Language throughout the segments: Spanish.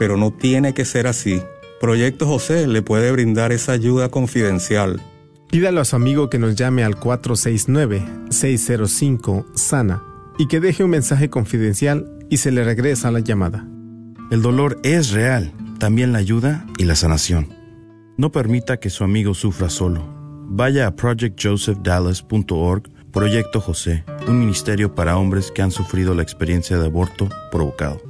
pero no tiene que ser así. Proyecto José le puede brindar esa ayuda confidencial. Pídale a su amigo que nos llame al 469-605-SANA y que deje un mensaje confidencial y se le regresa la llamada. El dolor es real, también la ayuda y la sanación. No permita que su amigo sufra solo. Vaya a projectjosephdallas.org, Proyecto José, un ministerio para hombres que han sufrido la experiencia de aborto provocado.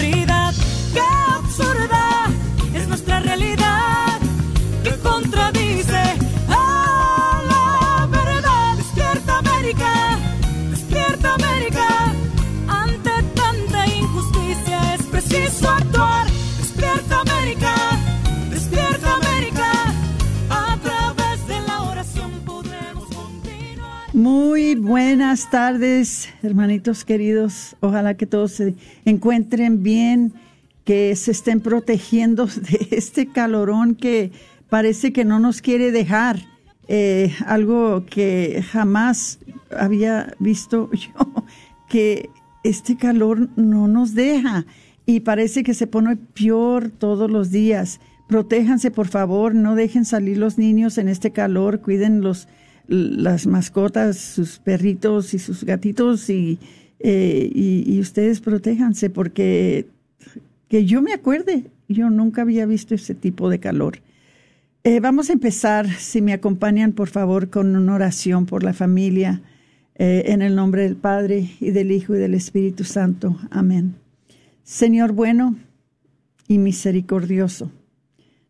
Muy buenas tardes, hermanitos queridos. Ojalá que todos se encuentren bien que se estén protegiendo de este calorón que parece que no nos quiere dejar. Eh, algo que jamás había visto yo, que este calor no nos deja y parece que se pone peor todos los días. Protéjanse, por favor, no dejen salir los niños en este calor, cuiden los, las mascotas, sus perritos y sus gatitos y, eh, y ustedes protéjanse porque que yo me acuerde, yo nunca había visto ese tipo de calor. Eh, vamos a empezar, si me acompañan, por favor, con una oración por la familia, eh, en el nombre del Padre y del Hijo y del Espíritu Santo. Amén. Señor bueno y misericordioso,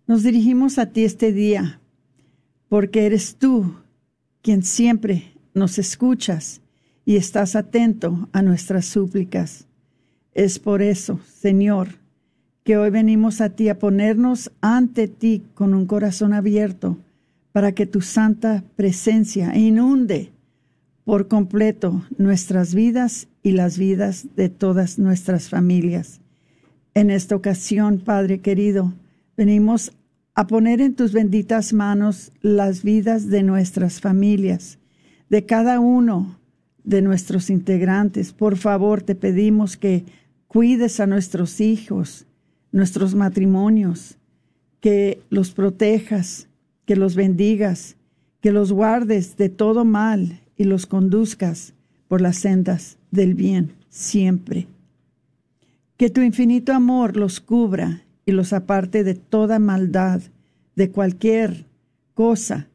nos dirigimos a ti este día, porque eres tú quien siempre nos escuchas y estás atento a nuestras súplicas. Es por eso, Señor, que hoy venimos a ti a ponernos ante ti con un corazón abierto para que tu santa presencia inunde por completo nuestras vidas y las vidas de todas nuestras familias. En esta ocasión, Padre querido, venimos a poner en tus benditas manos las vidas de nuestras familias, de cada uno de nuestros integrantes. Por favor, te pedimos que cuides a nuestros hijos, nuestros matrimonios, que los protejas, que los bendigas, que los guardes de todo mal y los conduzcas por las sendas del bien siempre. Que tu infinito amor los cubra y los aparte de toda maldad, de cualquier cosa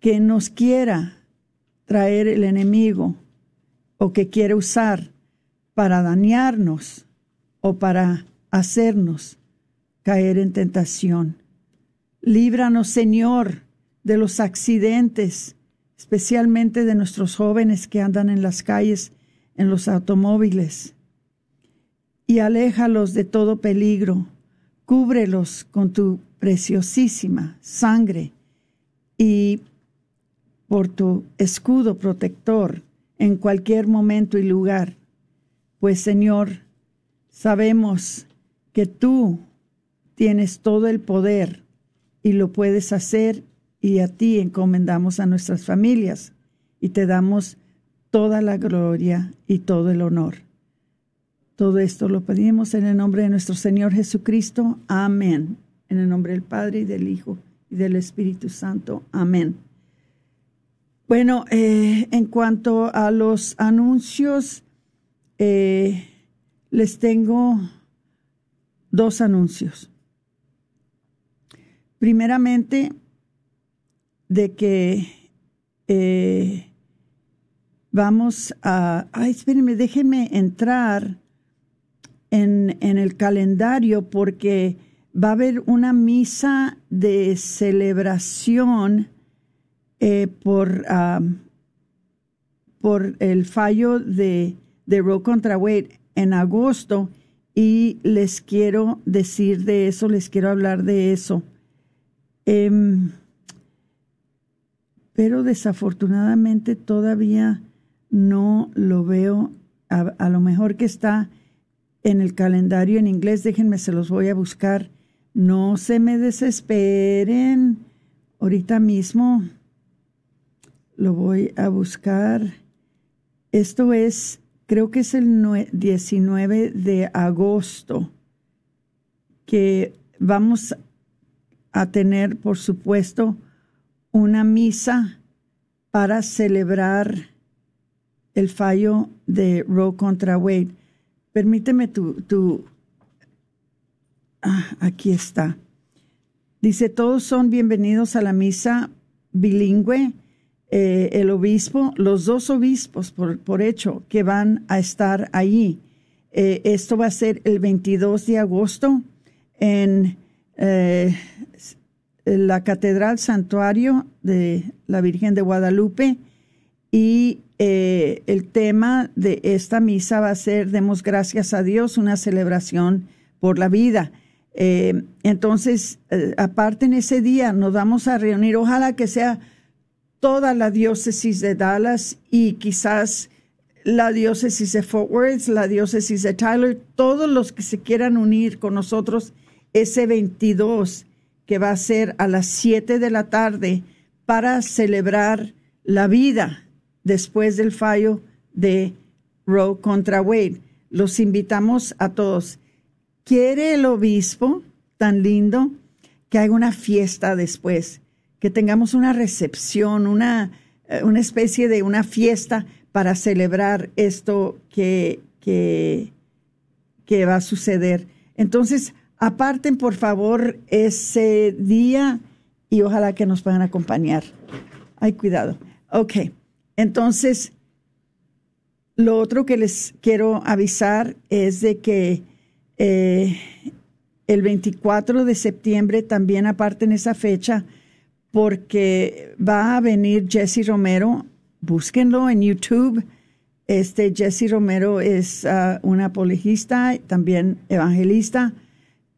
que nos quiera traer el enemigo o que quiera usar para dañarnos o para hacernos caer en tentación. Líbranos, Señor, de los accidentes, especialmente de nuestros jóvenes que andan en las calles, en los automóviles. Y aléjalos de todo peligro. Cúbrelos con tu preciosísima sangre y por tu escudo protector en cualquier momento y lugar. Pues, Señor, sabemos que tú tienes todo el poder y lo puedes hacer y a ti encomendamos a nuestras familias y te damos toda la gloria y todo el honor. Todo esto lo pedimos en el nombre de nuestro Señor Jesucristo. Amén. En el nombre del Padre y del Hijo y del Espíritu Santo. Amén. Bueno, eh, en cuanto a los anuncios, eh, les tengo dos anuncios. Primeramente, de que eh, vamos a... Ay, espérenme, déjenme entrar en, el calendario porque va a haber una misa de celebración eh, por, por el fallo de, de Roe contra Wade en agosto y les quiero decir de eso, les quiero hablar de eso. Em, pero desafortunadamente todavía no lo veo. A, lo mejor que está en el calendario en inglés, déjenme, se los voy a buscar. No se me desesperen. Ahorita mismo lo voy a buscar. Esto es creo que es el 19 de agosto, que vamos a tener, por supuesto, una misa para celebrar el fallo de Roe contra Wade. Permíteme tu, tu ah, aquí está. Dice, todos son bienvenidos a la misa bilingüe eh, el obispo, los dos obispos, por, hecho, que van a estar allí. Eh, esto va a ser el 22 de agosto en eh, la Catedral Santuario de la Virgen de Guadalupe y el tema de esta misa va a ser Demos gracias a Dios, una celebración por la vida. entonces, aparte en ese día nos vamos a reunir, ojalá que sea toda la diócesis de Dallas y quizás la diócesis de Fort Worth, la diócesis de Tyler, todos los que se quieran unir con nosotros ese 22 que va a ser a las 7 de la tarde para celebrar la vida después del fallo de Roe contra Wade. Los invitamos a todos. ¿Quiere el obispo tan lindo que haga una fiesta después? que tengamos una recepción, una, eh, una especie de una fiesta para celebrar esto que, que, que va a suceder. Entonces, aparten por favor ese día y ojalá que nos puedan acompañar. Ay, cuidado. Ok, entonces, lo otro que les quiero avisar es de que eh, el 24 de septiembre, también aparten esa fecha, porque va a venir Jesse Romero. Búsquenlo en YouTube. Este Jesse Romero es uh, un apologista, también evangelista,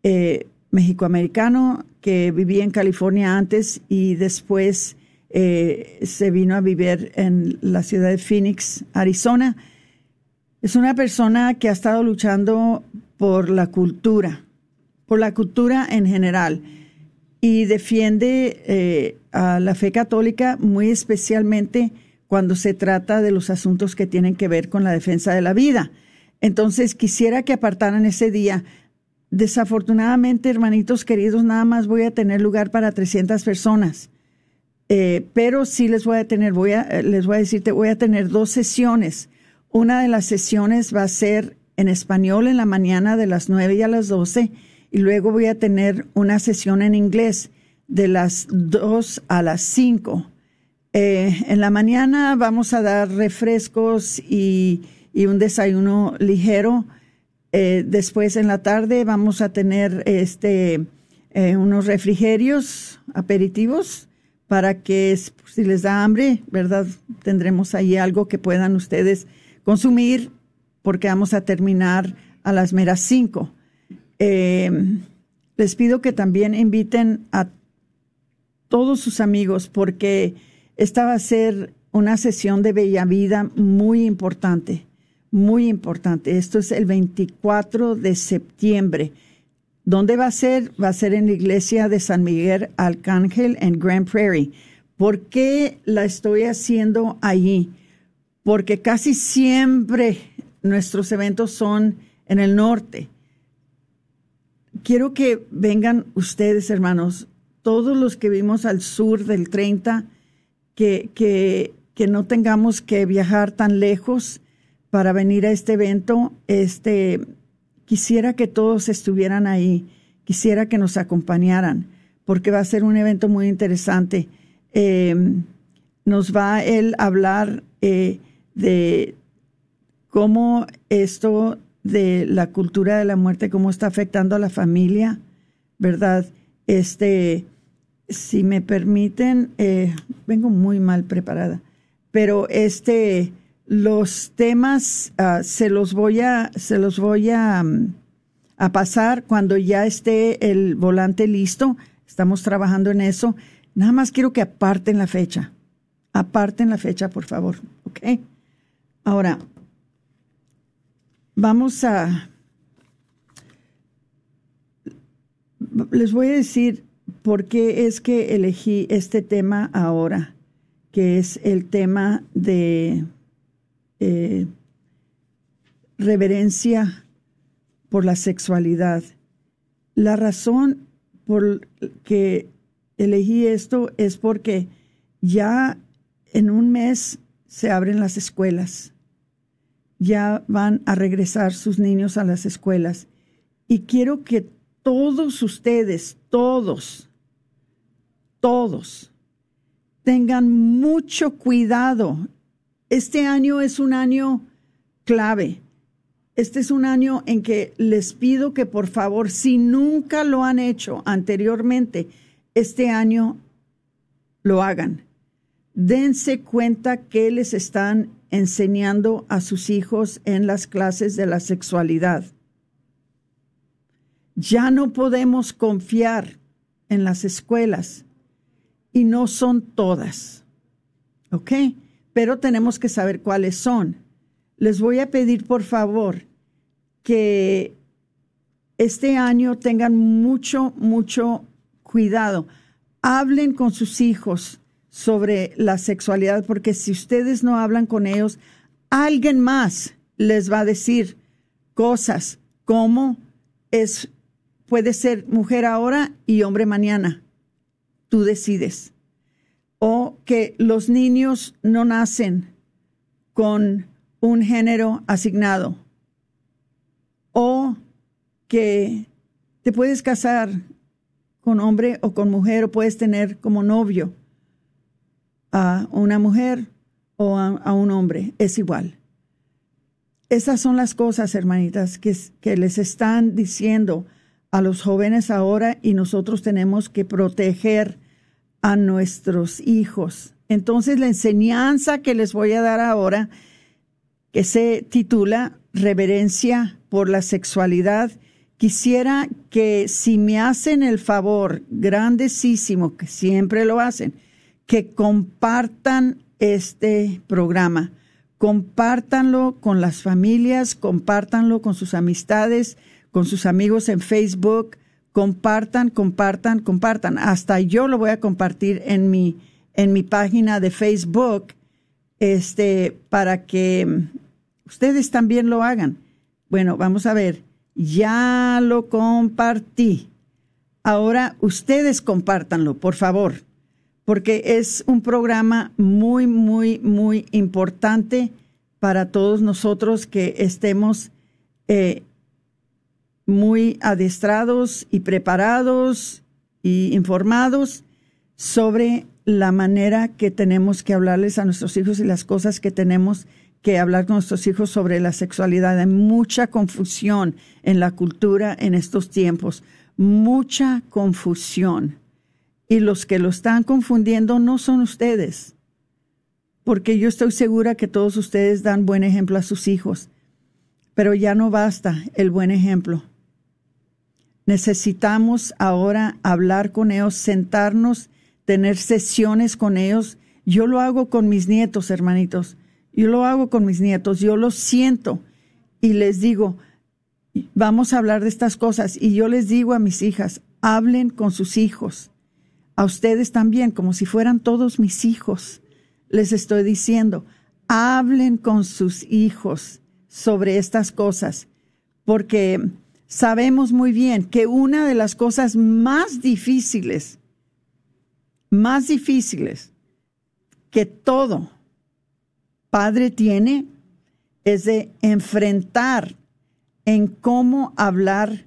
eh, mexicoamericano, que vivía en California antes y después eh, se vino a vivir en la ciudad de Phoenix, Arizona. Es una persona que ha estado luchando por la cultura, por la cultura en general y defiende eh, a la fe católica muy especialmente cuando se trata de los asuntos que tienen que ver con la defensa de la vida. Entonces quisiera que apartaran ese día. Desafortunadamente, hermanitos queridos, nada más voy a tener lugar para 300 personas. Eh, pero sí les voy a tener, voy a, les voy a decirte, voy a tener dos sesiones. Una de las sesiones va a ser en español en la mañana de las 9 y a las 12 y luego voy a tener una sesión en inglés de las 2 a las 5. Eh, en la mañana vamos a dar refrescos y, un desayuno ligero. Eh, después en la tarde vamos a tener este eh, unos refrigerios aperitivos para que si les da hambre, ¿verdad? Tendremos ahí algo que puedan ustedes consumir porque vamos a terminar a las meras 5. Eh, les pido que también inviten a todos sus amigos porque esta va a ser una sesión de Bella Vida muy importante, muy importante. Esto es el 24 de septiembre. ¿Dónde va a ser? Va a ser en la iglesia de San Miguel Arcángel en Grand Prairie. ¿Por qué la estoy haciendo allí? Porque casi siempre nuestros eventos son en el norte. Quiero que vengan ustedes, hermanos, todos los que vivimos al sur del 30, que, que, que no tengamos que viajar tan lejos para venir a este evento. Este, quisiera que todos estuvieran ahí, quisiera que nos acompañaran, porque va a ser un evento muy interesante. Em, nos va él a hablar eh, de cómo esto de la cultura de la muerte, cómo está afectando a la familia, ¿verdad? Este, si me permiten, eh, vengo muy mal preparada, pero este, los temas ah, se los voy a, se los voy a, mm, a pasar cuando ya esté el volante listo. Estamos trabajando en eso. Nada más quiero que aparten la fecha. Aparten la fecha, por favor. ¿Ok? Ahora, vamos a... Les voy a decir por qué es que elegí este tema ahora, que es el tema de eh, reverencia por la sexualidad. La razón por que elegí esto es porque ya en un mes se abren las escuelas. Ya van a regresar sus niños a las escuelas. Y quiero que todos ustedes, todos, todos, tengan mucho cuidado este año es un año clave. Este es un año en que les pido que por favor, si nunca lo han hecho anteriormente, este año lo hagan. Dense cuenta que les están enseñando a sus hijos en las clases de la sexualidad. Ya no podemos confiar en las escuelas y no son todas. ¿Ok? Pero tenemos que saber cuáles son. Les voy a pedir, por favor, que este año tengan mucho, mucho cuidado. Hablen con sus hijos sobre la sexualidad, porque si ustedes no hablan con ellos, alguien más les va a decir cosas como es puede ser mujer ahora y hombre mañana. Tú decides o que los niños no nacen con un género asignado o que te puedes casar con hombre o con mujer o puedes tener como novio a una mujer o a, un hombre, es igual. Esas son las cosas, hermanitas, que, que les están diciendo a los jóvenes ahora y nosotros tenemos que proteger a nuestros hijos. Entonces la enseñanza que les voy a dar ahora, que se titula Reverencia por la Sexualidad, quisiera que si me hacen el favor grandísimo, que siempre lo hacen, que compartan este programa, compártanlo con las familias, compártanlo con sus amistades, con sus amigos en Facebook, compartan, compartan, compartan. Hasta yo lo voy a compartir en mi, en mi página de Facebook, este, para que ustedes también lo hagan. Bueno, vamos a ver. Ya lo compartí. Ahora ustedes compártanlo, por favor, porque es un programa muy, muy, muy importante para todos nosotros que estemos eh, muy adestrados y preparados y informados sobre la manera que tenemos que hablarles a nuestros hijos y las cosas que tenemos que hablar con nuestros hijos sobre la sexualidad. Hay mucha confusión en la cultura en estos tiempos, mucha confusión. Y los que lo están confundiendo no son ustedes, porque yo estoy segura que todos ustedes dan buen ejemplo a sus hijos, pero ya no basta el buen ejemplo Necesitamos ahora hablar con ellos, sentarnos, tener sesiones con ellos. Yo lo hago con mis nietos, hermanitos. Yo lo hago con mis nietos. Yo lo siento y les digo, vamos a hablar de estas cosas y yo les digo a mis hijas, hablen con sus hijos, a ustedes también, como si fueran todos mis hijos. Les estoy diciendo, hablen con sus hijos sobre estas cosas, porque sabemos muy bien que una de las cosas más difíciles, más difíciles que todo padre tiene es de enfrentar en cómo hablar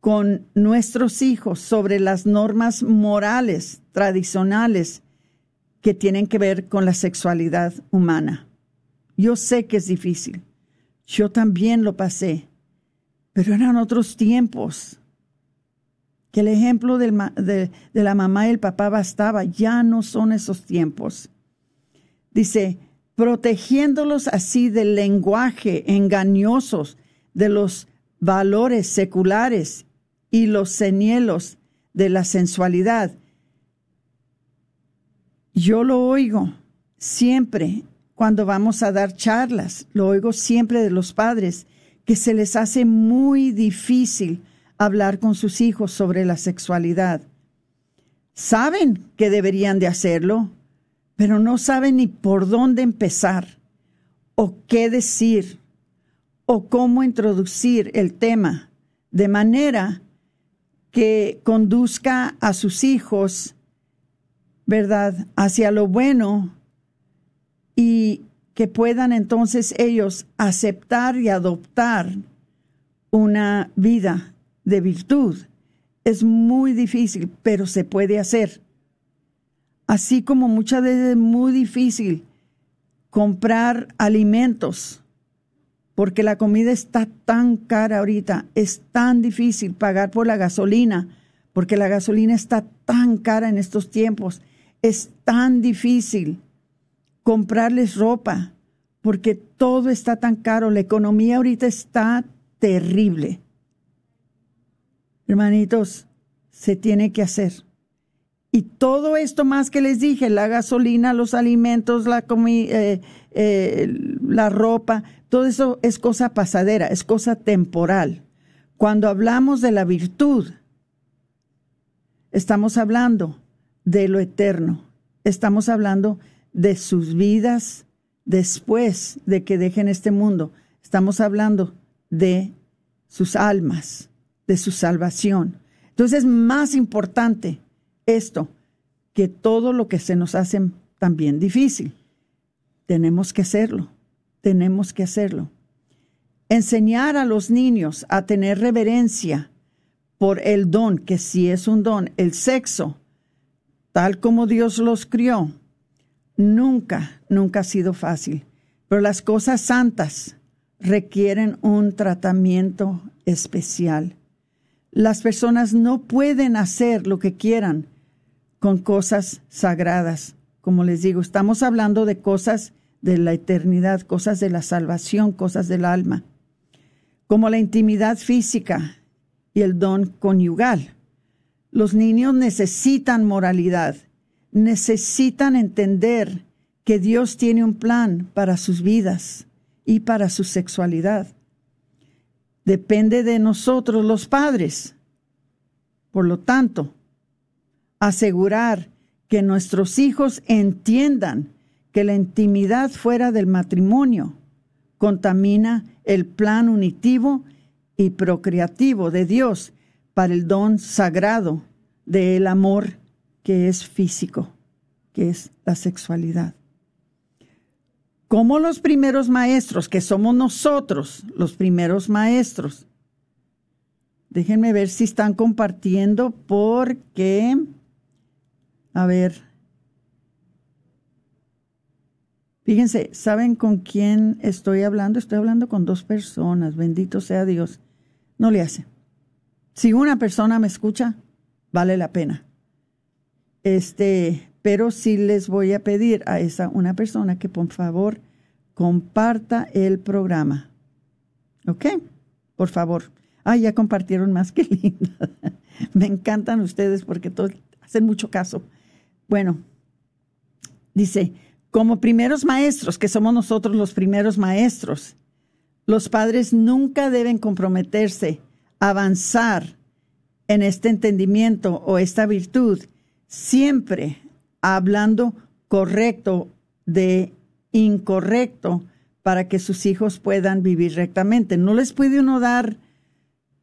con nuestros hijos sobre las normas morales tradicionales que tienen que ver con la sexualidad humana. Yo sé que es difícil. Yo también lo pasé, pero eran otros tiempos. Que el ejemplo de, de la mamá y el papá bastaba, ya no son esos tiempos. Dice, protegiéndolos así del lenguaje engañosos de los valores seculares y los señuelos de la sensualidad. Yo lo oigo siempre cuando vamos a dar charlas, lo oigo siempre de los padres, que se les hace muy difícil hablar con sus hijos sobre la sexualidad. Saben que deberían de hacerlo, pero no saben ni por dónde empezar o qué decir o cómo introducir el tema de manera que conduzca a sus hijos, ¿verdad?, hacia lo bueno y que puedan entonces ellos aceptar y adoptar una vida de virtud. Es muy difícil, pero se puede hacer. Así como muchas veces es muy difícil comprar alimentos, porque la comida está tan cara ahorita, es tan difícil pagar por la gasolina, porque la gasolina está tan cara en estos tiempos, es tan difícil comprarles ropa, porque todo está tan caro, la economía ahorita está terrible. Hermanitos, se tiene que hacer. Y todo esto más que les dije, la gasolina, los alimentos, la, eh, eh, la ropa, todo eso es cosa pasadera, es cosa temporal. Cuando hablamos de la virtud, estamos hablando de lo eterno, estamos hablando de sus vidas después de que dejen este mundo, estamos hablando de sus almas, de su salvación. Entonces es más importante esto que todo lo que se nos hace también difícil. Tenemos que hacerlo, tenemos que hacerlo. Enseñar a los niños a tener reverencia por el don, que sí es un don, el sexo, tal como Dios los crió, nunca, nunca ha sido fácil. Pero las cosas santas requieren un tratamiento especial. Las personas no pueden hacer lo que quieran con cosas sagradas. Como les digo, estamos hablando de cosas de la eternidad, cosas de la salvación, cosas del alma, como la intimidad física y el don conyugal. Los niños necesitan moralidad, necesitan entender que Dios tiene un plan para sus vidas y para su sexualidad. Depende de nosotros los padres. Por lo tanto, asegurar que nuestros hijos entiendan que la intimidad fuera del matrimonio contamina el plan unitivo y procreativo de Dios para el don sagrado del amor que es físico, que es la sexualidad. Como los primeros maestros, que somos nosotros los primeros maestros. Déjenme ver si están compartiendo porque a ver. Fíjense, ¿saben con quién estoy hablando? Estoy hablando con dos personas, bendito sea Dios. No le hace. Si una persona me escucha, vale la pena. Este, pero sí les voy a pedir a esa una persona que por favor comparta el programa. ¿Ok? Por favor. Ah, ya compartieron más que linda. me encantan ustedes porque hacen mucho caso. Bueno, dice, como primeros maestros, que somos nosotros los primeros maestros, Los padres nunca deben comprometerse a avanzar en este entendimiento o esta virtud, siempre hablando correcto de incorrecto para que sus hijos puedan vivir rectamente. No les puede uno dar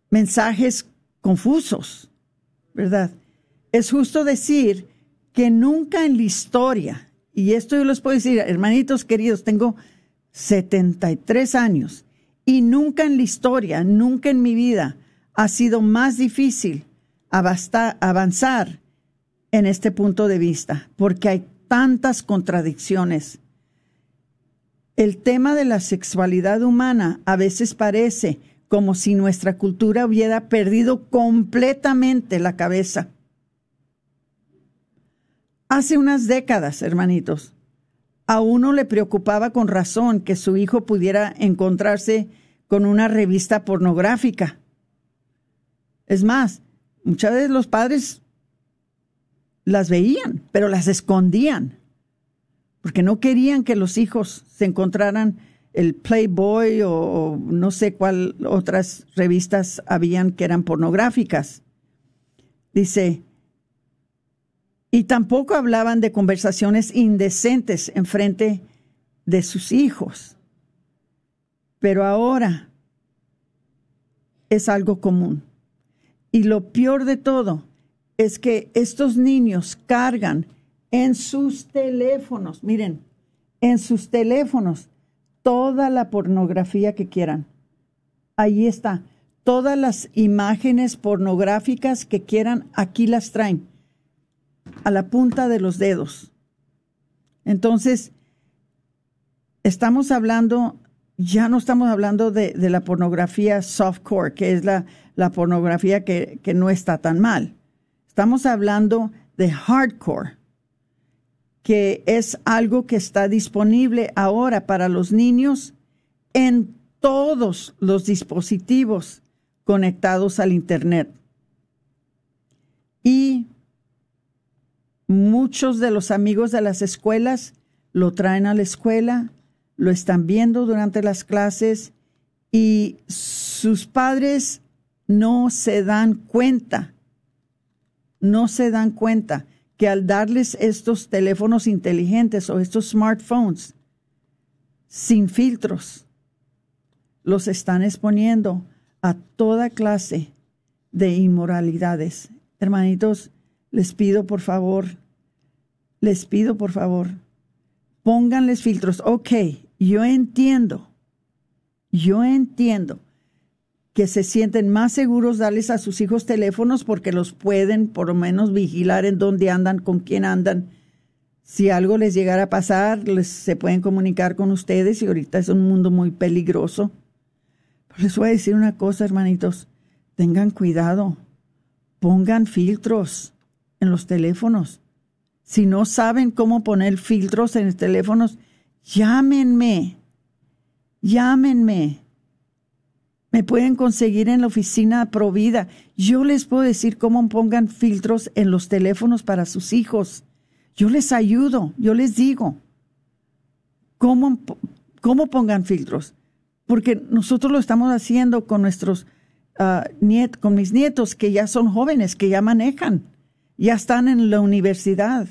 mensajes confusos, ¿verdad? Es justo decir que nunca en la historia, y esto yo les puedo decir, hermanitos queridos, tengo 73 años, y nunca en la historia, nunca en mi vida ha sido más difícil avanzar en este punto de vista, porque hay tantas contradicciones. El tema de la sexualidad humana a veces parece como si nuestra cultura hubiera perdido completamente la cabeza. Hace unas décadas, hermanitos, a uno le preocupaba con razón que su hijo pudiera encontrarse con una revista pornográfica. Es más, muchas veces los padres las veían, pero las escondían, porque no querían que los hijos se encontraran el Playboy o, no sé cuál otras revistas habían que eran pornográficas. Dice, y tampoco hablaban de conversaciones indecentes en frente de sus hijos. Pero ahora es algo común. Y lo peor de todo es que estos niños cargan en sus teléfonos, miren, en sus teléfonos, toda la pornografía que quieran. Ahí está. Todas las imágenes pornográficas que quieran, aquí las traen, a la punta de los dedos. Entonces, estamos hablando, ya no estamos hablando de, la pornografía softcore, que es la, pornografía que no está tan mal. Estamos hablando de hardcore, que es algo que está disponible ahora para los niños en todos los dispositivos conectados al Internet. Y muchos de los amigos de las escuelas lo traen a la escuela, lo están viendo durante las clases y sus padres no se dan cuenta no se dan cuenta que al darles estos teléfonos inteligentes o estos smartphones sin filtros, los están exponiendo a toda clase de inmoralidades. Hermanitos, les pido por favor, les pido por favor, pónganles filtros. Ok, yo entiendo, yo entiendo que se sienten más seguros darles a sus hijos teléfonos porque los pueden por lo menos vigilar en dónde andan, con quién andan. Si algo les llegara a pasar, les, se pueden comunicar con ustedes y ahorita es un mundo muy peligroso. les voy a decir una cosa, hermanitos, tengan cuidado, pongan filtros en los teléfonos. Si no saben cómo poner filtros en los teléfonos, llámenme, llámenme me pueden conseguir en la oficina Provida. Yo les puedo decir cómo pongan filtros en los teléfonos para sus hijos. Yo les ayudo, yo les digo cómo, cómo pongan filtros. Porque nosotros lo estamos haciendo con nuestros uh, con mis nietos que ya son jóvenes, que ya manejan, ya están en la universidad.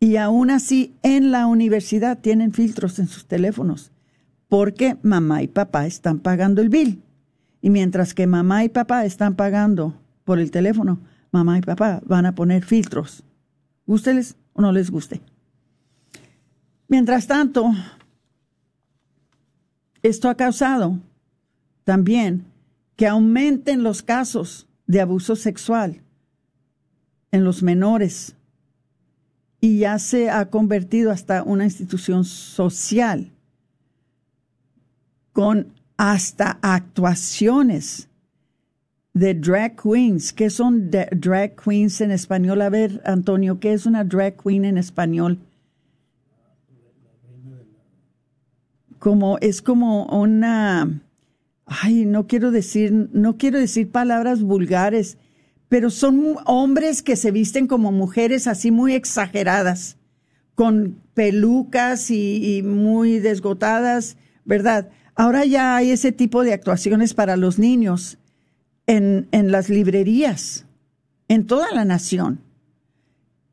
Y aún así en la universidad tienen filtros en sus teléfonos porque mamá y papá están pagando el bill. Y mientras que mamá y papá están pagando por el teléfono, mamá y papá van a poner filtros. Gústeles o no les guste. Mientras tanto, esto ha causado también que aumenten los casos de abuso sexual en los menores y ya se ha convertido hasta una institución social con hasta actuaciones de drag queens. ¿Qué son drag queens en español? A ver, Antonio, ¿qué es una drag queen en español? Como es como una ay, no quiero decir, no quiero decir palabras vulgares, pero son hombres que se visten como mujeres así muy exageradas, con pelucas y muy desgotadas, ¿verdad? Ahora ya hay ese tipo de actuaciones para los niños en, en las librerías, en toda la nación.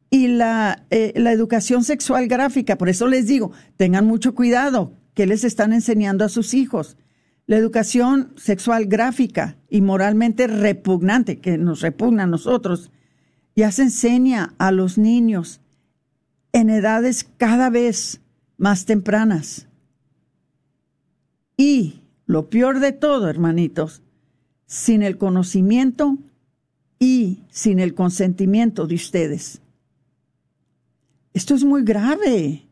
Y la, eh, la educación sexual gráfica, por eso les digo, tengan mucho cuidado, que les están enseñando a sus hijos. La educación sexual gráfica y moralmente repugnante, que nos repugna a nosotros, ya se enseña a los niños en edades cada vez más tempranas. Y lo peor de todo, hermanitos, sin el conocimiento y sin el consentimiento de ustedes. Esto es muy grave.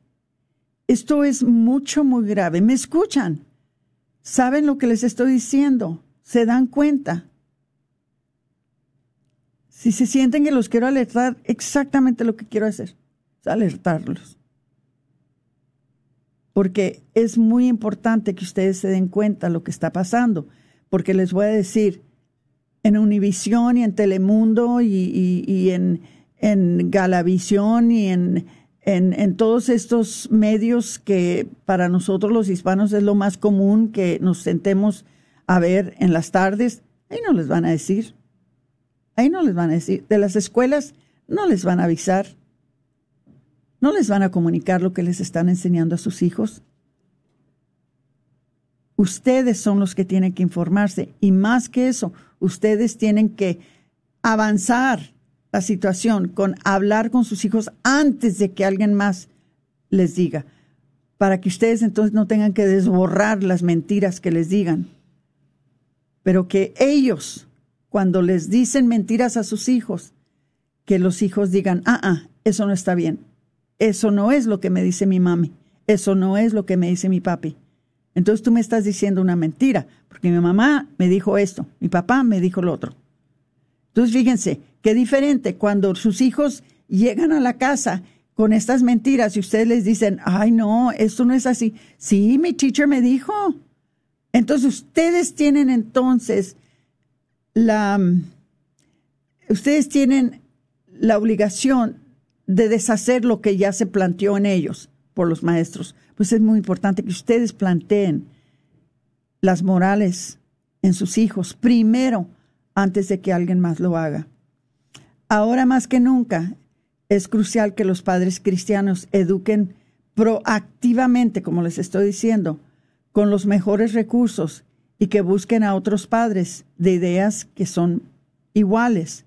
Esto es mucho, muy grave. ¿Me escuchan? ¿Saben lo que les estoy diciendo? ¿Se dan cuenta? Si se sienten que los quiero alertar, exactamente lo que quiero hacer es alertarlos porque es muy importante que ustedes se den cuenta lo que está pasando, porque les voy a decir, en Univisión y en Telemundo y, en, en, Galavisión y en, en, todos estos medios que para nosotros los hispanos es lo más común que nos sentemos a ver en las tardes, ahí no les van a decir, ahí no les van a decir, de las escuelas no les van a avisar. ¿No les van a comunicar lo que les están enseñando a sus hijos? Ustedes son los que tienen que informarse y más que eso, ustedes tienen que avanzar la situación con hablar con sus hijos antes de que alguien más les diga, para que ustedes entonces no tengan que desborrar las mentiras que les digan, pero que ellos, cuando les dicen mentiras a sus hijos, que los hijos digan, ah, ah, eso no está bien, eso no es lo que me dice mi mami, eso no es lo que me dice mi papi. Entonces tú me estás diciendo una mentira, porque mi mamá me dijo esto, mi papá me dijo lo otro. Entonces fíjense, qué diferente cuando sus hijos llegan a la casa con estas mentiras y ustedes les dicen, ay no, esto no es así. Sí, mi teacher me dijo. Entonces ustedes tienen entonces la, ustedes tienen la obligación de deshacer lo que ya se planteó en ellos por los maestros. Pues es muy importante que ustedes planteen las morales en sus hijos primero antes de que alguien más lo haga. Ahora más que nunca es crucial que los padres cristianos eduquen proactivamente, como les estoy diciendo, con los mejores recursos y que busquen a otros padres de ideas que son iguales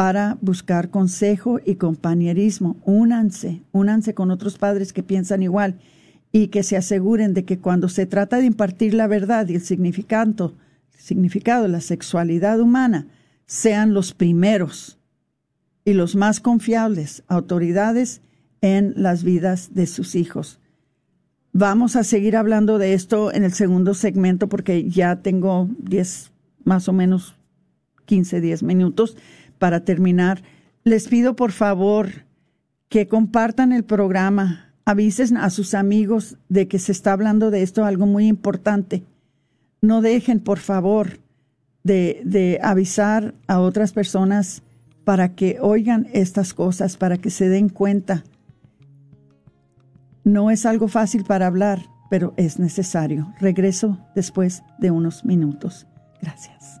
para buscar consejo y compañerismo. Únanse, únanse con otros padres que piensan igual y que se aseguren de que cuando se trata de impartir la verdad y el significado, significado la sexualidad humana, sean los primeros y los más confiables autoridades en las vidas de sus hijos. Vamos a seguir hablando de esto en el segundo segmento porque ya tengo 10, más o menos 15, 10 minutos para terminar, les pido por favor que compartan el programa, avisen a sus amigos de que se está hablando de esto, algo muy importante. No dejen, por favor, de, avisar a otras personas para que oigan estas cosas, para que se den cuenta. No es algo fácil para hablar, pero es necesario. Regreso después de unos minutos. Gracias.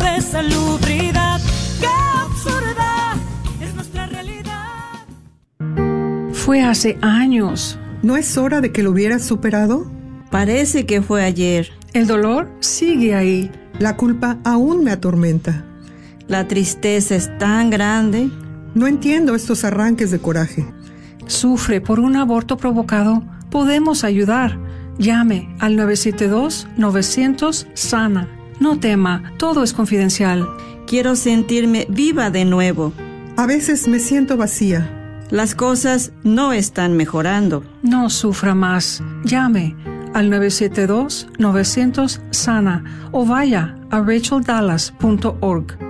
de salubridad. ¡Qué absurda es nuestra realidad! Fue hace años. ¿No es hora de que lo hubieras superado? Parece que fue ayer. El dolor sigue ahí. La culpa aún me atormenta. La tristeza es tan grande. No entiendo estos arranques de coraje. Sufre por un aborto provocado. Podemos ayudar. Llame al 972-900-SANA. No tema, todo es confidencial. Quiero sentirme viva de nuevo. A veces me siento vacía. Las cosas no están mejorando. No sufra más. Llame al 972-900-SANA o vaya a racheldallas.org.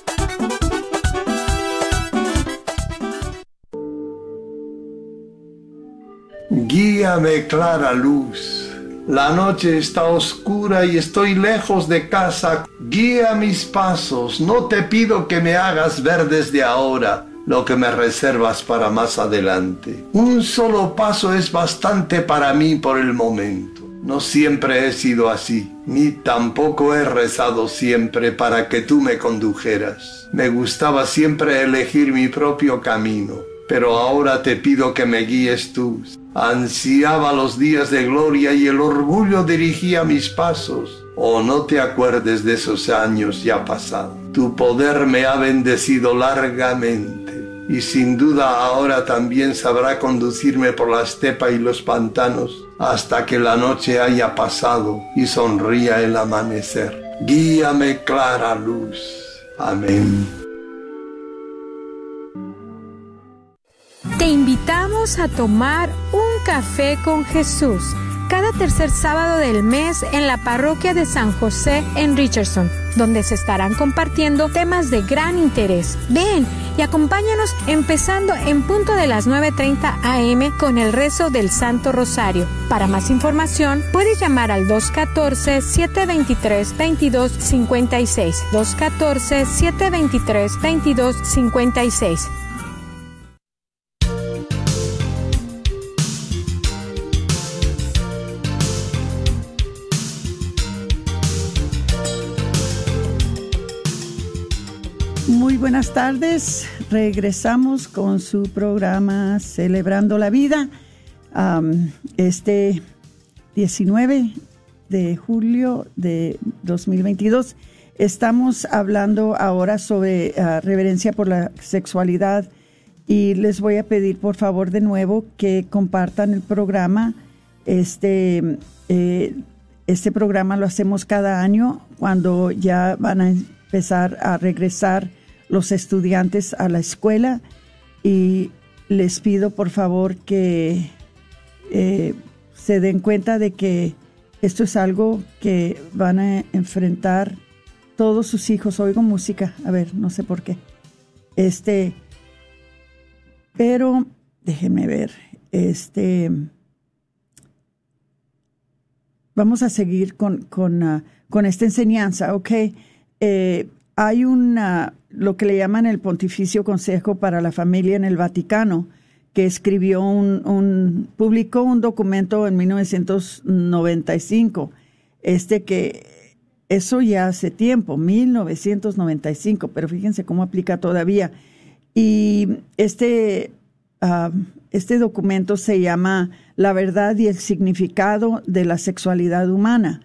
Guíame clara luz. La noche está oscura y estoy lejos de casa. Guía mis pasos. No te pido que me hagas ver desde ahora lo que me reservas para más adelante. Un solo paso es bastante para mí por el momento. No siempre he sido así, ni tampoco he rezado siempre para que tú me condujeras. Me gustaba siempre elegir mi propio camino, pero ahora te pido que me guíes tú. Ansiaba los días de gloria y el orgullo dirigía mis pasos. Oh, no te acuerdes de esos años ya pasados. Tu poder me ha bendecido largamente y sin duda ahora también sabrá conducirme por la estepa y los pantanos hasta que la noche haya pasado y sonría el amanecer. Guíame clara luz. Amén. Te invitamos a tomar un café con Jesús cada tercer sábado del mes en la parroquia de San José en Richardson, donde se estarán compartiendo temas de gran interés. Ven y acompáñanos empezando en punto de las 9.30 am con el rezo del Santo Rosario. Para más información, puedes llamar al 214-723-2256. 214-723-2256. Buenas tardes. Regresamos con su programa Celebrando la Vida. Este 19 de julio de 2022 estamos hablando ahora sobre uh, reverencia por la sexualidad y les voy a pedir por favor de nuevo que compartan el programa. Este, eh, este programa lo hacemos cada año cuando ya van a empezar a regresar los estudiantes a la escuela y les pido por favor que eh, se den cuenta de que esto es algo que van a enfrentar todos sus hijos. Oigo música, a ver, no sé por qué. Este, pero déjenme ver, este, vamos a seguir con, con, uh, con esta enseñanza, ¿ok? Eh, hay una, lo que le llaman el Pontificio Consejo para la Familia en el Vaticano, que escribió un, publicó un documento en 1995, este que eso ya hace tiempo, 1995, pero fíjense cómo aplica todavía. Y este, uh, este documento se llama La verdad y el significado de la sexualidad humana.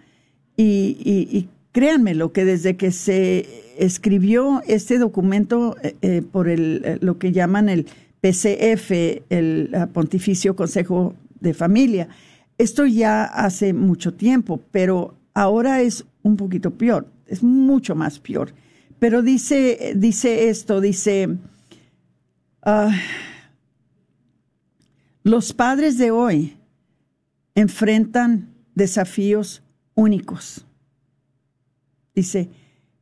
Y, y, y créanme lo que desde que se escribió este documento eh, eh, por eh, lo que llaman el PCF, el Pontificio Consejo de Familia. Esto ya hace mucho tiempo, pero ahora es un poquito peor, es mucho más peor. Pero dice, dice esto, dice, uh, los padres de hoy enfrentan desafíos únicos. Dice,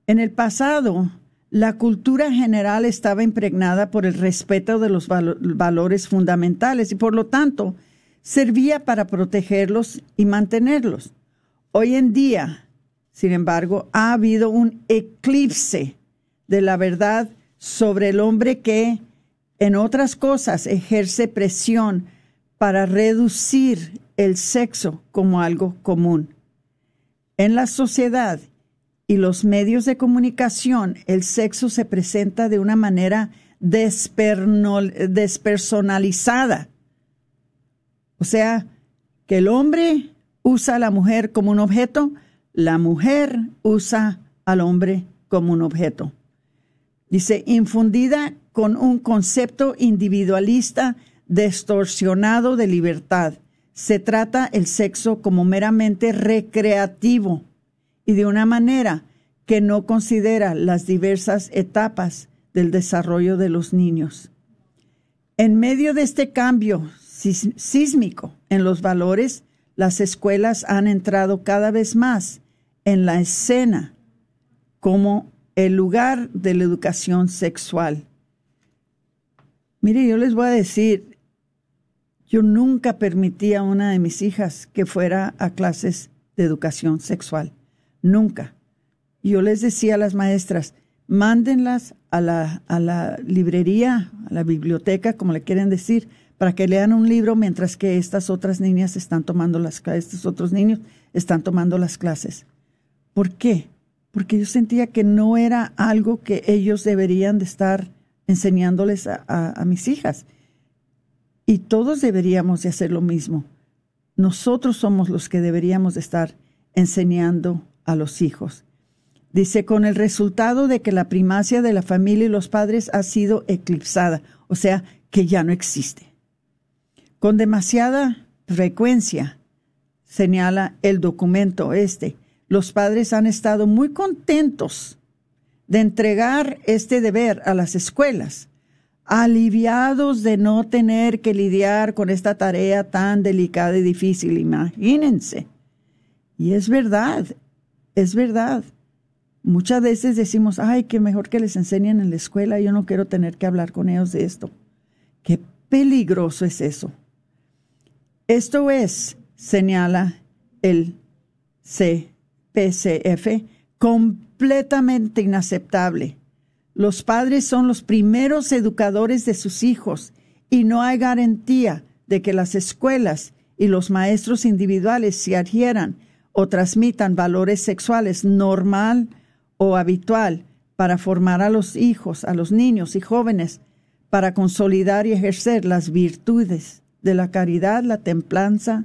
en el pasado, la cultura general estaba impregnada por el respeto de los val valores fundamentales y por lo tanto servía para protegerlos y mantenerlos. Hoy en día, sin embargo, ha habido un eclipse de la verdad sobre el hombre que, en otras cosas, ejerce presión para reducir el sexo como algo común. En la sociedad y los medios de comunicación, el sexo se presenta de una manera despersonalizada. O sea, que el hombre usa a la mujer como un objeto, la mujer usa al hombre como un objeto. Dice, infundida con un concepto individualista distorsionado de libertad. Se trata el sexo como meramente recreativo y de una manera que no considera las diversas etapas del desarrollo de los niños. En medio de este cambio sísmico en los valores, las escuelas han entrado cada vez más en la escena como el lugar de la educación sexual. Mire, yo les voy a decir, yo nunca permití a una de mis hijas que fuera a clases de educación sexual. Nunca. Yo les decía a las maestras, mándenlas a la, a la librería, a la biblioteca, como le quieren decir, para que lean un libro mientras que estas otras niñas están tomando las clases, estos otros niños están tomando las clases. ¿Por qué? Porque yo sentía que no era algo que ellos deberían de estar enseñándoles a, a mis hijas. Y todos deberíamos de hacer lo mismo. Nosotros somos los que deberíamos de estar enseñando a los hijos. Dice, con el resultado de que la primacia de la familia y los padres ha sido eclipsada, o sea, que ya no existe. Con demasiada frecuencia, señala el documento este, los padres han estado muy contentos de entregar este deber a las escuelas, aliviados de no tener que lidiar con esta tarea tan delicada y difícil, imagínense. Y es verdad, es verdad. Muchas veces decimos, ay, qué mejor que les enseñen en la escuela, yo no quiero tener que hablar con ellos de esto. Qué peligroso es eso. Esto es, señala el CPCF, completamente inaceptable. Los padres son los primeros educadores de sus hijos y no hay garantía de que las escuelas y los maestros individuales se adhieran o transmitan valores sexuales normal o habitual para formar a los hijos, a los niños y jóvenes, para consolidar y ejercer las virtudes de la caridad, la templanza,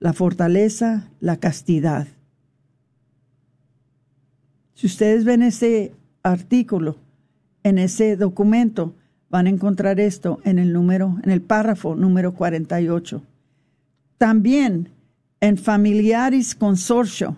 la fortaleza, la castidad. Si ustedes ven ese artículo, en ese documento, van a encontrar esto en el número, en el párrafo número 48. También en Familiaris Consortio,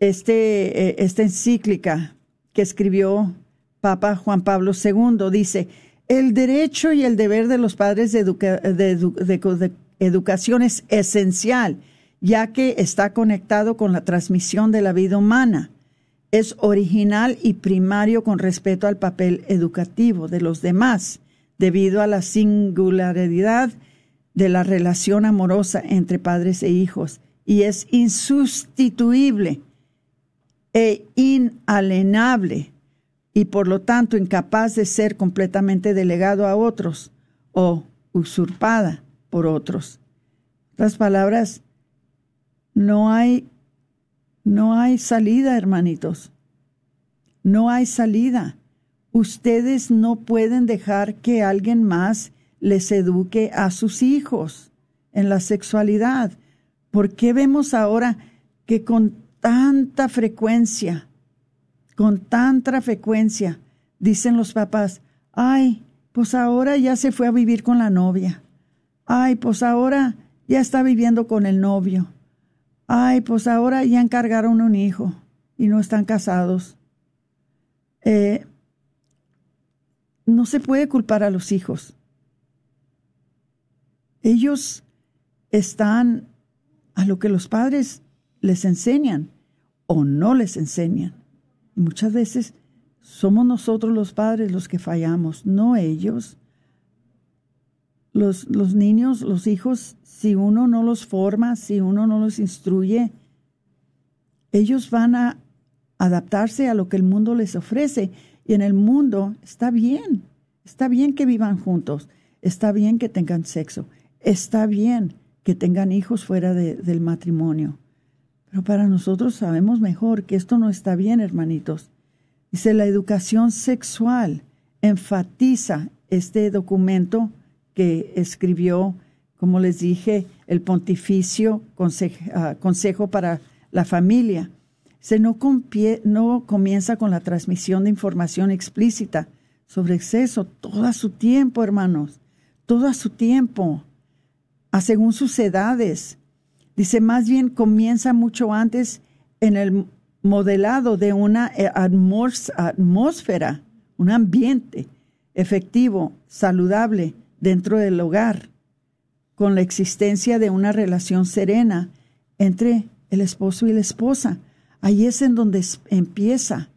este, eh, esta encíclica que escribió Papa Juan Pablo II dice, el derecho y el deber de los padres de, de, educación es esencial, ya que está conectado con la transmisión de la vida humana. Es original y primario con respecto al papel educativo de los demás, debido a la singularidad de la relación amorosa entre padres e hijos y es insustituible e inalienable y por lo tanto incapaz de ser completamente delegado a otros o usurpada por otros. Las palabras, no hay, no hay salida, hermanitos. No hay salida. Ustedes no pueden dejar que alguien más les eduque a sus hijos en la sexualidad. ¿Por qué vemos ahora que con tanta frecuencia, con tanta frecuencia, dicen los papás, ay, pues ahora ya se fue a vivir con la novia. Ay, pues ahora ya está viviendo con el novio. Ay, pues ahora ya encargaron un hijo y no están casados. Eh, no se puede culpar a los hijos ellos están a lo que los padres les enseñan o no les enseñan. Y muchas veces somos nosotros los padres los que fallamos, no ellos. Los, los niños, los hijos, si uno no los forma, si uno no los instruye, ellos van a adaptarse a lo que el mundo les ofrece. Y en el mundo está bien, está bien que vivan juntos, está bien que tengan sexo, Está bien que tengan hijos fuera del matrimonio, pero para nosotros sabemos mejor que esto no está bien, hermanitos. Dice, la educación sexual enfatiza este documento que escribió, como les dije, el Pontificio ah, Consejo para la Familia. Se no, no comienza con la transmisión de información explícita sobre exceso, todo a su tiempo, hermanos, todo a su tiempo, según sus edades. Dice, más bien comienza mucho antes en el modelado de una eh, atmósfera, un ambiente efectivo, saludable dentro del hogar, con la existencia de una relación serena entre el esposo y la esposa. Ahí es en donde empieza,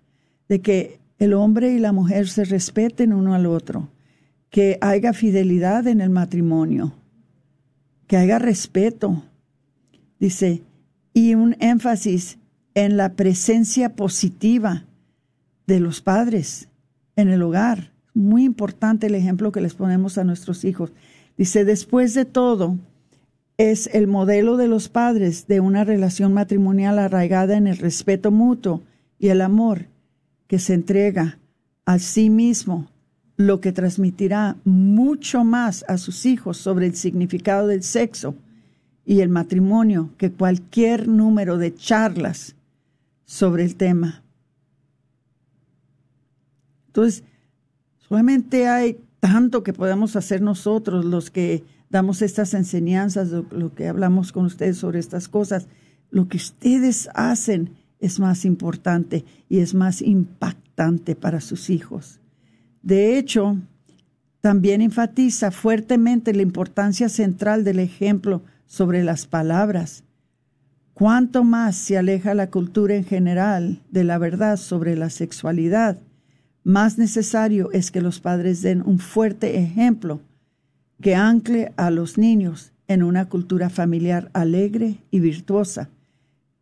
de que el hombre y la mujer se respeten uno al otro, que haya fidelidad en el matrimonio, que haya respeto. Dice, y un énfasis en la presencia positiva de los padres en el hogar. Muy importante el ejemplo que les ponemos a nuestros hijos. Dice, después de todo, es el modelo de los padres de una relación matrimonial arraigada en el respeto mutuo y el amor que se entrega a sí mismo, lo que transmitirá mucho más a sus hijos sobre el significado del sexo y el matrimonio que cualquier número de charlas sobre el tema. Entonces, solamente hay tanto que podemos hacer nosotros los que damos estas enseñanzas, lo, lo que hablamos con ustedes sobre estas cosas. Lo que ustedes hacen es más importante y es más impactante para sus hijos. De hecho, también enfatiza fuertemente la importancia central del ejemplo sobre las palabras. Cuanto más se aleja la cultura en general de la verdad sobre la sexualidad, más necesario es que los padres den un fuerte ejemplo que ancle a los niños en una cultura familiar alegre y virtuosa,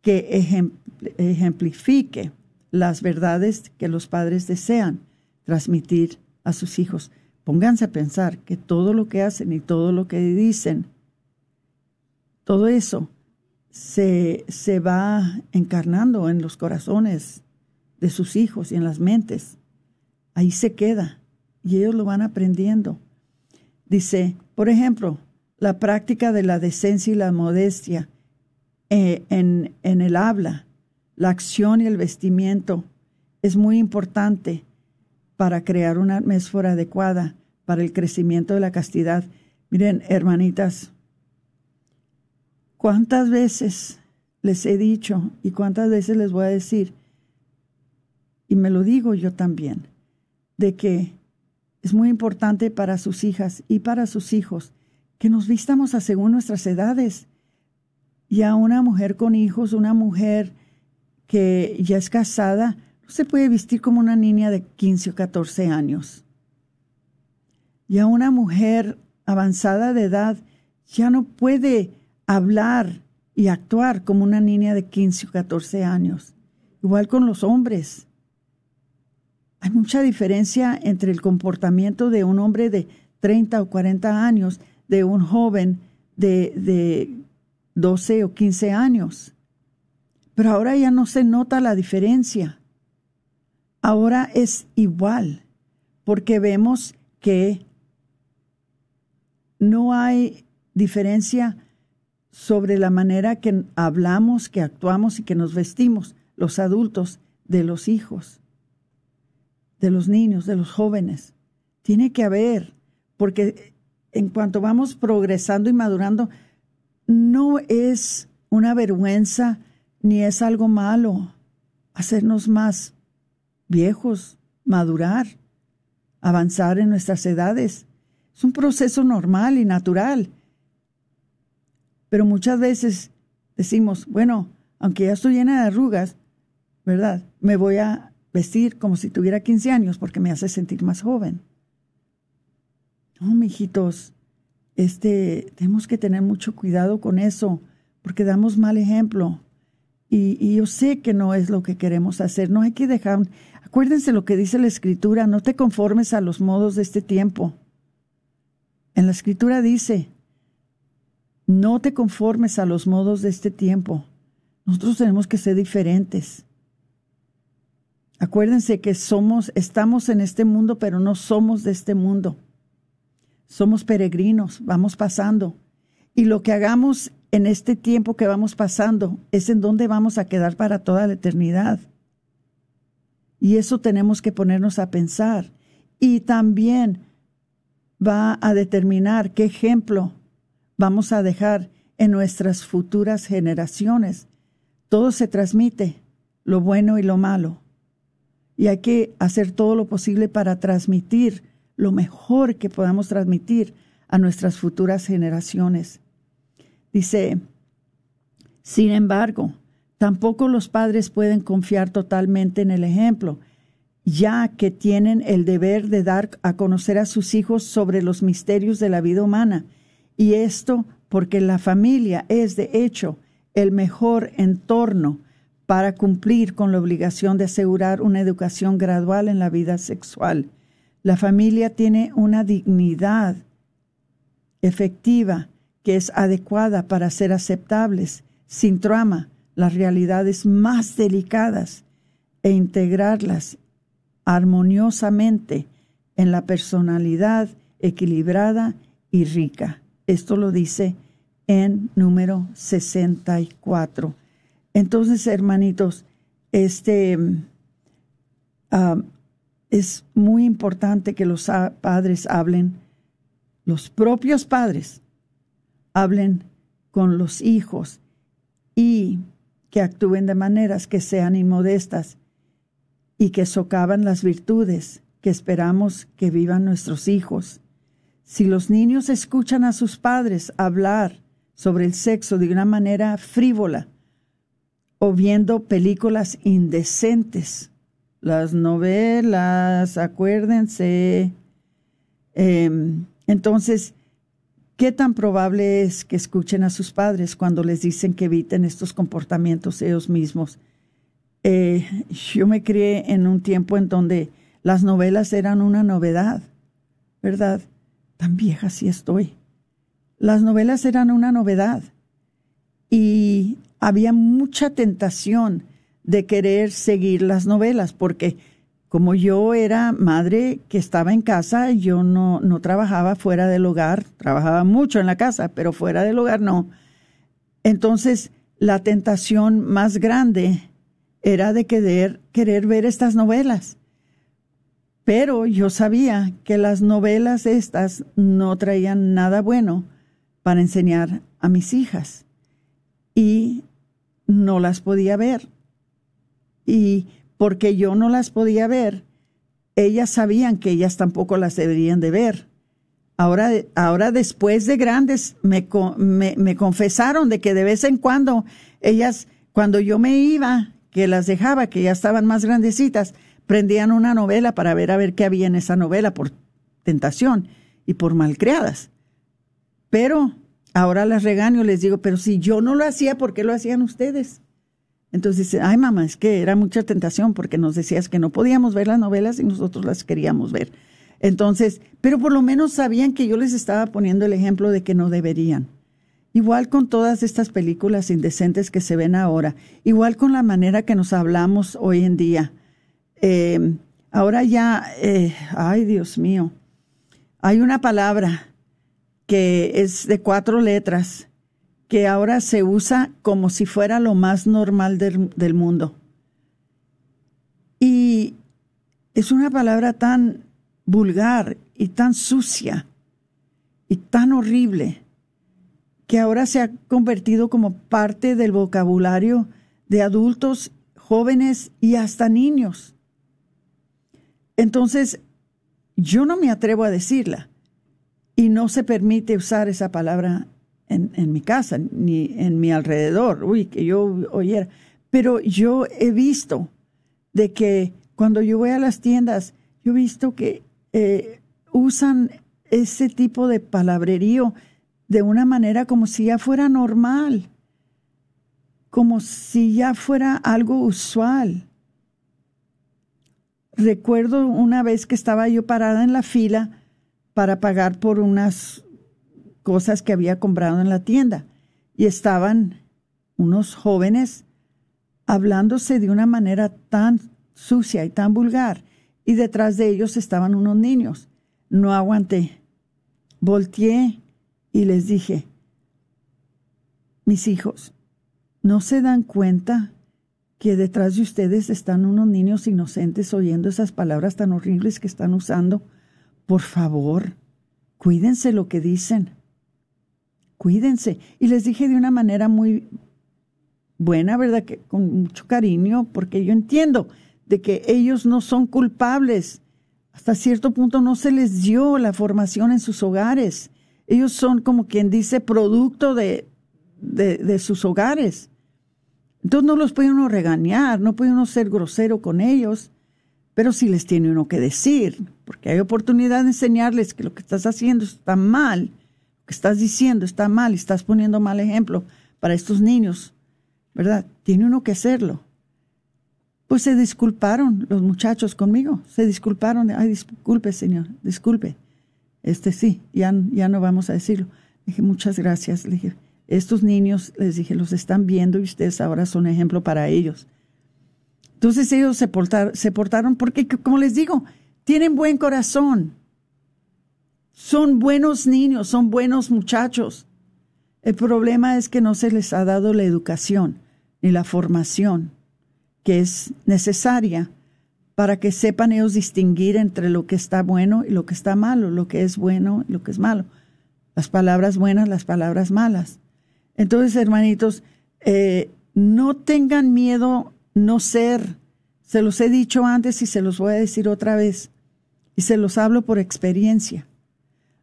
que ejemplifique las verdades que los padres desean transmitir a sus hijos. Pónganse a pensar que todo lo que hacen y todo lo que dicen, todo eso se, se va encarnando en los corazones de sus hijos y en las mentes. Ahí se queda y ellos lo van aprendiendo. Dice, por ejemplo, la práctica de la decencia y la modestia eh, en, en el habla la acción y el vestimiento es muy importante para crear una atmósfera adecuada para el crecimiento de la castidad. Miren, hermanitas, ¿cuántas veces les he dicho y cuántas veces les voy a decir, y me lo digo yo también, de que es muy importante para sus hijas y para sus hijos que nos vistamos según nuestras edades. Y a una mujer con hijos, una mujer que ya es casada, se puede vestir como una niña de 15 o 14 años. Ya una mujer avanzada de edad ya no puede hablar y actuar como una niña de 15 o 14 años. Igual con los hombres. Hay mucha diferencia entre el comportamiento de un hombre de 30 o 40 años de un joven de, de 12 o 15 años. Pero ahora ya no se nota la diferencia. Ahora es igual, porque vemos que no hay diferencia sobre la manera que hablamos, que actuamos y que nos vestimos los adultos de los hijos, de los niños, de los jóvenes. Tiene que haber, porque en cuanto vamos progresando y madurando, no es una vergüenza ni es algo malo hacernos más viejos, madurar, avanzar en nuestras edades. Es un proceso normal y natural. Pero muchas veces decimos, bueno, aunque ya estoy llena de arrugas, ¿verdad? Me voy a vestir como si tuviera 15 años porque me hace sentir más joven. No, mijitos, este, tenemos que tener mucho cuidado con eso porque damos mal ejemplo. Y, yo sé que no es lo que queremos hacer. No hay que dejar. Acuérdense lo que dice la Escritura: no te conformes a los modos de este tiempo. En la Escritura dice: no te conformes a los modos de este tiempo. Nosotros tenemos que ser diferentes. Acuérdense que somos, estamos en este mundo, pero no somos de este mundo. Somos peregrinos, vamos pasando. Y lo que hagamos en este tiempo que vamos pasando es en donde vamos a quedar para toda la eternidad. Y eso tenemos que ponernos a pensar. Y también va a determinar qué ejemplo vamos a dejar en nuestras futuras generaciones. Todo se transmite, lo bueno y lo malo. Y hay que hacer todo lo posible para transmitir lo mejor que podamos transmitir a nuestras futuras generaciones. Dice, sin embargo, tampoco los padres pueden confiar totalmente en el ejemplo, ya que tienen el deber de dar a conocer a sus hijos sobre los misterios de la vida humana, y esto porque la familia es, de hecho, el mejor entorno para cumplir con la obligación de asegurar una educación gradual en la vida sexual. La familia tiene una dignidad efectiva que es adecuada para ser aceptables, sin trama, las realidades más delicadas e integrarlas armoniosamente en la personalidad equilibrada y rica. Esto lo dice en número 64. Entonces, hermanitos, este ah, es muy importante que los padres hablen, los propios padres, hablen con los hijos y que actúen de maneras que sean inmodestas y que socavan las virtudes que esperamos que vivan nuestros hijos. Si los niños escuchan a sus padres hablar sobre el sexo de una manera frívola o viendo películas indecentes, las novelas, acuérdense, em, entonces ¿Qué tan probable es que escuchen a sus padres cuando les dicen que eviten estos comportamientos ellos mismos? Eh, yo me crié en un tiempo en donde las novelas eran una novedad, ¿verdad? Tan vieja sí estoy. Las novelas eran una novedad y había mucha tentación de querer seguir las novelas porque como yo era madre que estaba en casa, yo no, no trabajaba fuera del hogar, trabajaba mucho en la casa, pero fuera del hogar no. Entonces, la tentación más grande era de querer, querer ver estas novelas. Pero yo sabía que las novelas estas no traían nada bueno para enseñar a mis hijas y no las podía ver. Y porque yo no las podía ver, ellas sabían que ellas tampoco las deberían de ver. Ahora, ahora después de grandes, me, me, confesaron de que de vez en cuando ellas, cuando yo me iba, que las dejaba, que ya estaban más grandecitas, prendían una novela para ver a ver qué había en esa novela por tentación y por malcriadas. Pero ahora las regaño, les digo, pero si yo no lo hacía, ¿por qué lo hacían ustedes? Entonces dice, ay mamá, es que era mucha tentación porque nos decías que no podíamos ver las novelas y nosotros las queríamos ver. Entonces, pero por lo menos sabían que yo les estaba poniendo el ejemplo de que no deberían. Igual con todas estas películas indecentes que se ven ahora, igual con la manera que nos hablamos hoy en día. Eh, ahora ya, eh, ay Dios mío, hay una palabra que es de cuatro letras que ahora se usa como si fuera lo más normal del, mundo. Y es una palabra tan vulgar y tan sucia y tan horrible que ahora se ha convertido como parte del vocabulario de adultos, jóvenes y hasta niños. Entonces, yo no me atrevo a decirla y no se permite usar esa palabra en, mi casa, ni en mi alrededor, uy, que yo oyera. Pero yo he visto de que cuando yo voy a las tiendas, yo he visto que eh, usan ese tipo de palabrerío de una manera como si ya fuera normal, como si ya fuera algo usual. Recuerdo una vez que estaba yo parada en la fila para pagar por unas cosas que había comprado en la tienda y estaban unos jóvenes hablándose de una manera tan sucia y tan vulgar, y detrás de ellos estaban unos niños. No aguanté. Volteé y les dije, mis hijos, ¿no se dan cuenta que detrás de ustedes están unos niños inocentes oyendo esas palabras tan horribles que están usando? Por favor, cuídense lo que dicen. Cuídense. Y les dije de una manera muy buena, ¿verdad? Que con mucho cariño, porque yo entiendo de que ellos no son culpables. Hasta cierto punto no se les dio la formación en sus hogares. Ellos son como quien dice producto de, de, sus hogares. Entonces no los puede uno regañar, no puede uno ser grosero con ellos, pero sí les tiene uno que decir, porque hay oportunidad de enseñarles que lo que estás haciendo está mal, que estás diciendo está mal estás poniendo mal ejemplo para estos niños, ¿verdad? Tiene uno que hacerlo. Pues se disculparon los muchachos conmigo, se disculparon, ay, disculpe, señor, disculpe. Este sí, ya, ya no vamos a decirlo. dije, muchas gracias. Le dije, estos niños, les dije, los están viendo y ustedes ahora son ejemplo para ellos. Entonces ellos se portaron porque, como les digo, tienen buen corazón. Son buenos niños, son buenos muchachos. El problema es que no se les ha dado la educación ni la formación que es necesaria para que sepan ellos distinguir entre lo que está bueno y lo que está malo, lo que es bueno y lo que es malo, las palabras buenas, las palabras malas. Entonces, hermanitos, eh, no tengan miedo no ser, se los he dicho antes y se los voy a decir otra vez, y se los hablo por experiencia,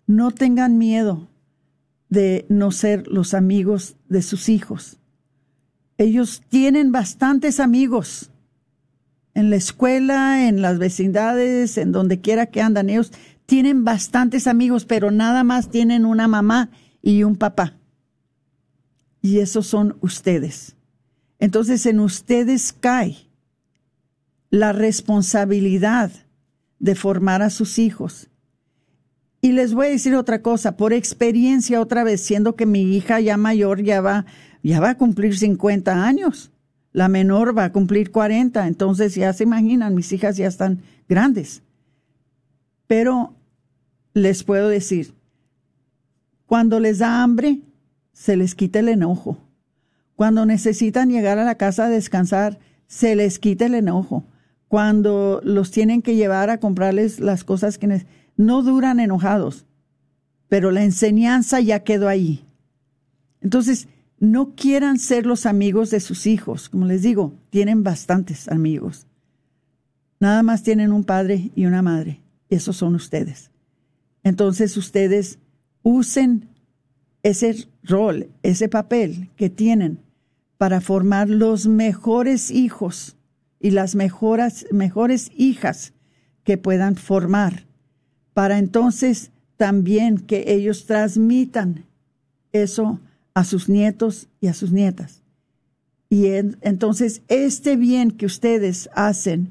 no tengan miedo de no ser los amigos de sus hijos ellos tienen bastantes amigos en la escuela, en las vecindades, en donde quiera que andan. Ellos tienen bastantes amigos, pero nada más tienen una mamá y un papá. Y esos son ustedes. Entonces en ustedes cae la responsabilidad de formar a sus hijos. Y les voy a decir otra cosa, por experiencia otra vez, siendo que mi hija ya mayor ya va ya va a cumplir 50 años. La menor va a cumplir 40, entonces ya se imaginan, mis hijas ya están grandes. Pero les puedo decir, cuando les da hambre, se les quita el enojo. Cuando necesitan llegar a la casa a descansar, se les quita el enojo. Cuando los tienen que llevar a comprarles las cosas que no duran enojados, pero la enseñanza ya quedó ahí. Entonces, no quieran ser los amigos de sus hijos. Como les digo, tienen bastantes amigos. Nada más tienen un padre y una madre. Esos son ustedes. Entonces ustedes usen ese rol, ese papel que tienen para formar los mejores hijos y las mejores, mejores hijas que puedan formar, para entonces también que ellos transmitan eso a sus nietos y a sus nietas. Y entonces este bien que ustedes hacen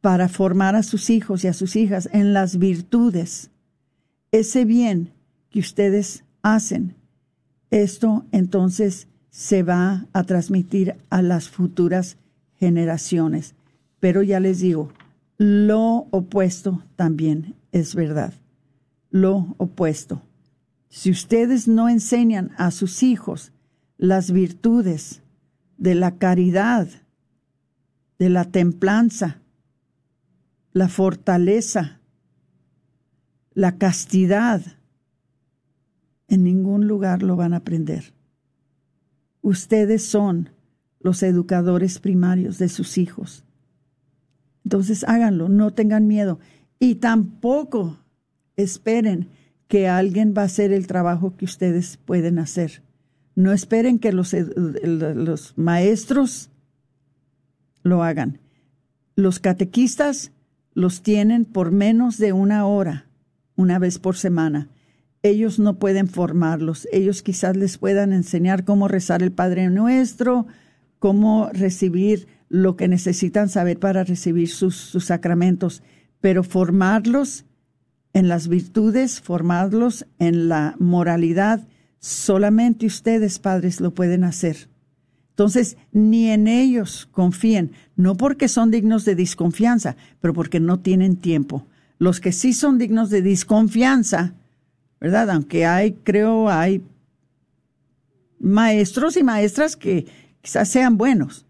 para formar a sus hijos y a sus hijas en las virtudes, ese bien que ustedes hacen, esto entonces se va a transmitir a las futuras generaciones. Pero ya les digo, lo opuesto también es verdad. Lo opuesto. Si ustedes no enseñan a sus hijos las virtudes de la caridad, de la templanza, la fortaleza, la castidad, en ningún lugar lo van a aprender. Ustedes son los educadores primarios de sus hijos. Entonces háganlo, no tengan miedo y tampoco esperen que alguien va a hacer el trabajo que ustedes pueden hacer. No esperen que los, maestros lo hagan. Los catequistas los tienen por menos de una hora, una vez por semana. Ellos no pueden formarlos. Ellos quizás les puedan enseñar cómo rezar el Padre Nuestro, cómo recibir lo que necesitan saber para recibir sus sacramentos, pero formarlos en las virtudes, formarlos en la moralidad. Solamente ustedes, padres, lo pueden hacer. Entonces, ni en ellos confíen, no porque son dignos de desconfianza, pero porque no tienen tiempo. Los que sí son dignos de desconfianza, ¿verdad? Aunque hay, creo, hay maestros y maestras que quizás sean buenos.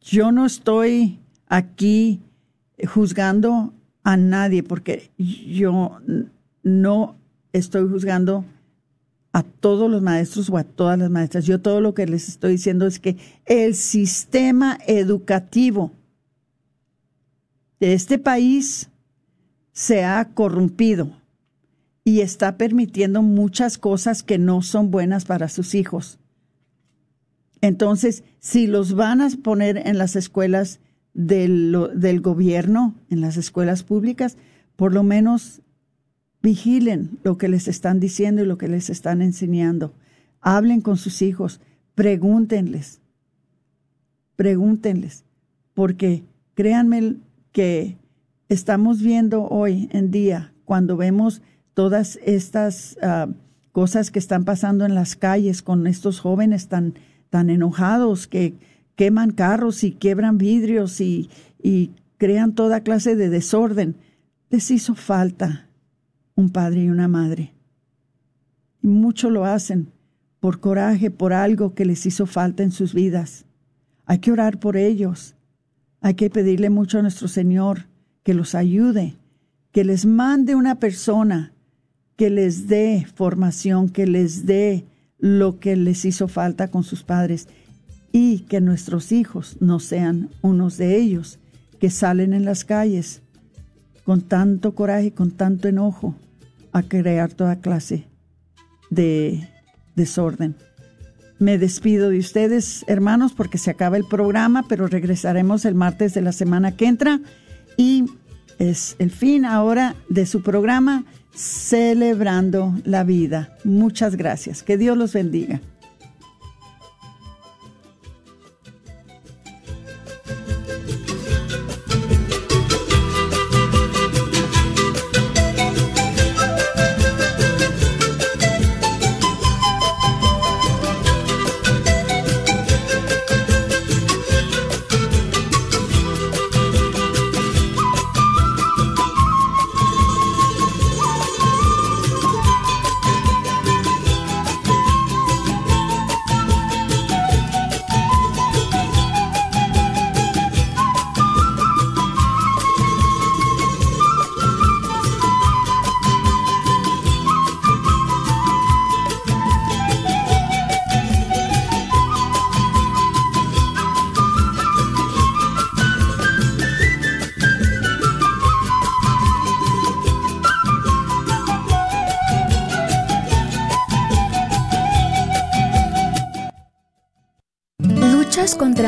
Yo no estoy aquí juzgando a nadie porque yo no estoy juzgando a todos los maestros o a todas las maestras. Yo todo lo que les estoy diciendo es que el sistema educativo de este país se ha corrompido y está permitiendo muchas cosas que no son buenas para sus hijos. Entonces, si los van a poner en las escuelas del, del gobierno, en las escuelas públicas, por lo menos Vigilen lo que les están diciendo y lo que les están enseñando. Hablen con sus hijos, pregúntenles, pregúntenles, porque créanme que estamos viendo hoy en día, cuando vemos todas estas ah, cosas que están pasando en las calles con estos jóvenes tan, tan enojados que queman carros y quiebran vidrios y, y crean toda clase de desorden, les hizo falta un padre y una madre. Y mucho lo hacen por coraje, por algo que les hizo falta en sus vidas. Hay que orar por ellos. Hay que pedirle mucho a nuestro Señor que los ayude, que les mande una persona que les dé formación, que les dé lo que les hizo falta con sus padres y que nuestros hijos no sean unos de ellos que salen en las calles con tanto coraje, con tanto enojo, a crear toda clase de desorden. Me despido de ustedes, hermanos, porque se acaba el programa, pero regresaremos el martes de la semana que entra y es el fin ahora de su programa Celebrando la Vida. Muchas gracias. Que Dios los bendiga.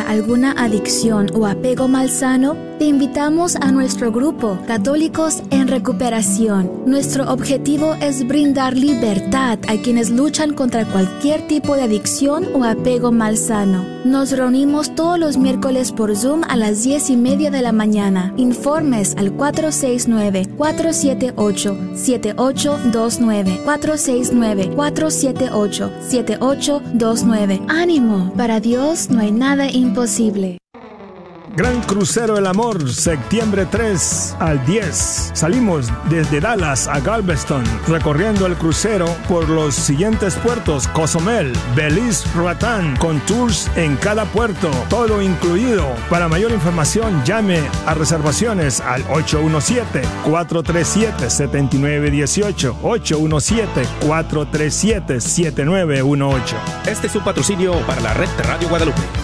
Alguna adicción o apego malsano, te invitamos a nuestro grupo Católicos en Recuperación. Nuestro objetivo es brindar libertad a quienes luchan contra cualquier tipo de adicción o apego malsano. Nos reunimos todos los miércoles por Zoom a las 10 y media de la mañana. Informes al 469-478-7829. 469-478-7829. Ánimo, para Dios no hay nada imposible. Gran Crucero El Amor, septiembre 3 al 10. Salimos desde Dallas a Galveston, recorriendo el crucero por los siguientes puertos: Cozumel, Belize, Roatán, con tours en cada puerto, todo incluido. Para mayor información, llame a reservaciones al 817-437-7918. 817-437-7918. Este es un patrocinio para la red Radio Guadalupe.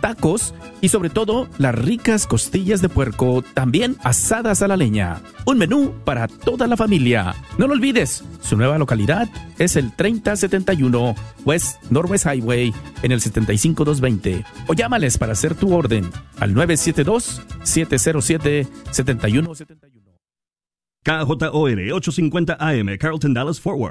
tacos y sobre todo las ricas costillas de puerco, también asadas a la leña. Un menú para toda la familia. No lo olvides, su nueva localidad es el 3071 West Northwest Highway en el 75220 o llámales para hacer tu orden al 972 707 7171. KJOR 850 AM Carlton Dallas Forward.